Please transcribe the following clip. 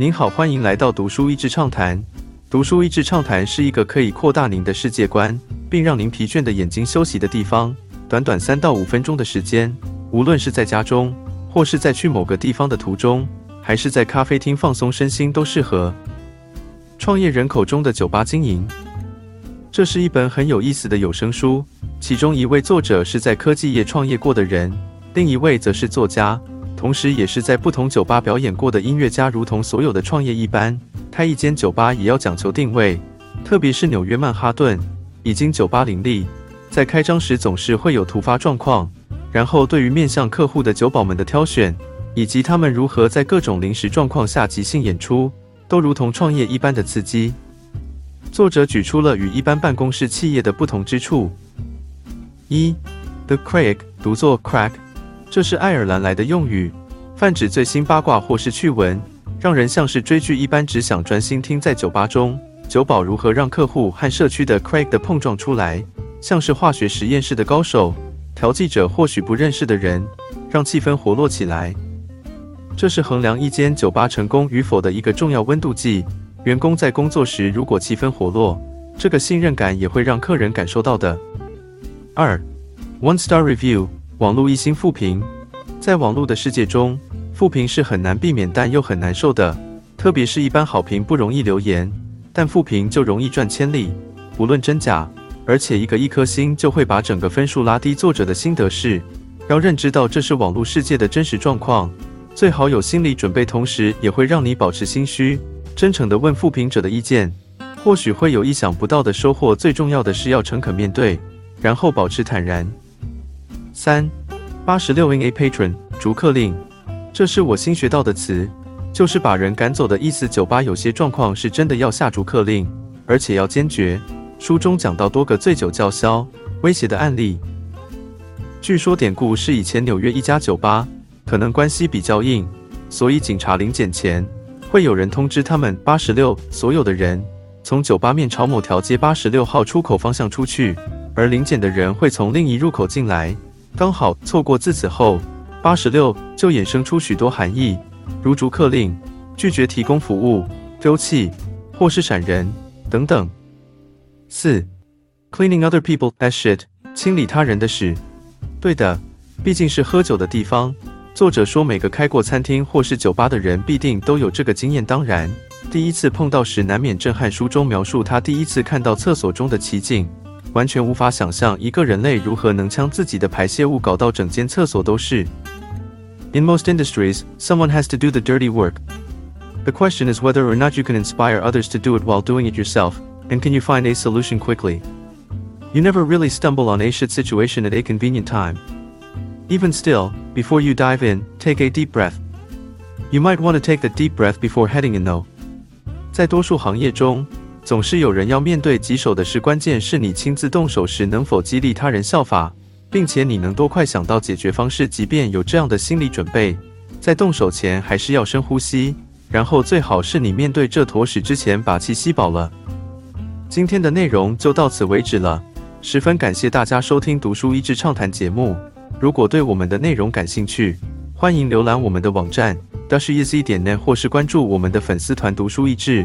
您好，欢迎来到读书益智畅谈。读书益智畅谈是一个可以扩大您的世界观，并让您疲倦的眼睛休息的地方。短短三到五分钟的时间，无论是在家中，或是在去某个地方的途中，还是在咖啡厅放松身心，都适合。创业人口中的酒吧经营，这是一本很有意思的有声书。其中一位作者是在科技业创业过的人，另一位则是作家。同时，也是在不同酒吧表演过的音乐家，如同所有的创业一般，开一间酒吧也要讲求定位，特别是纽约曼哈顿，已经酒吧林立，在开张时总是会有突发状况。然后，对于面向客户的酒保们的挑选，以及他们如何在各种临时状况下即兴演出，都如同创业一般的刺激。作者举出了与一般办公室企业的不同之处：一，The Craig，读作 Crack。这是爱尔兰来的用语，泛指最新八卦或是趣闻，让人像是追剧一般，只想专心听。在酒吧中，酒保如何让客户和社区的 Craig 的碰撞出来，像是化学实验室的高手，调剂者或许不认识的人，让气氛活络起来。这是衡量一间酒吧成功与否的一个重要温度计。员工在工作时如果气氛活络，这个信任感也会让客人感受到的。二，One Star Review。网络一星负评，在网络的世界中，负评是很难避免但又很难受的。特别是一般好评不容易留言，但负评就容易赚千里，不论真假。而且一个一颗星就会把整个分数拉低。作者的心得是，要认知到这是网络世界的真实状况，最好有心理准备，同时也会让你保持心虚，真诚地问负评者的意见，或许会有意想不到的收获。最重要的是要诚恳面对，然后保持坦然。三八十六 N A Patron 逐客令，这是我新学到的词，就是把人赶走的意思。酒吧有些状况是真的要下逐客令，而且要坚决。书中讲到多个醉酒叫嚣威胁的案例。据说典故是以前纽约一家酒吧，可能关系比较硬，所以警察临检前会有人通知他们八十六所有的人从酒吧面朝某条街八十六号出口方向出去，而临检的人会从另一入口进来。刚好错过，自此后，八十六就衍生出许多含义，如逐客令、拒绝提供服务、丢弃或是闪人等等。四，cleaning other people as shit，清理他人的屎。对的，毕竟是喝酒的地方。作者说，每个开过餐厅或是酒吧的人必定都有这个经验。当然，第一次碰到时难免震撼。书中描述他第一次看到厕所中的奇景。完全无法想象一个人类如何能将自己的排泄物搞到整间厕所都是。In most industries, someone has to do the dirty work. The question is whether or not you can inspire others to do it while doing it yourself, and can you find a solution quickly? You never really stumble on a shit situation at a convenient time. Even still, before you dive in, take a deep breath. You might want to take the deep breath before heading in though. 在多数行业中， 总是有人要面对棘手的事，关键是你亲自动手时能否激励他人效法，并且你能多快想到解决方式。即便有这样的心理准备，在动手前还是要深呼吸，然后最好是你面对这坨屎之前把气吸饱了。今天的内容就到此为止了，十分感谢大家收听《读书益智畅谈》节目。如果对我们的内容感兴趣，欢迎浏览我们的网站 d a s h e z 点 net，或是关注我们的粉丝团“读书益智”。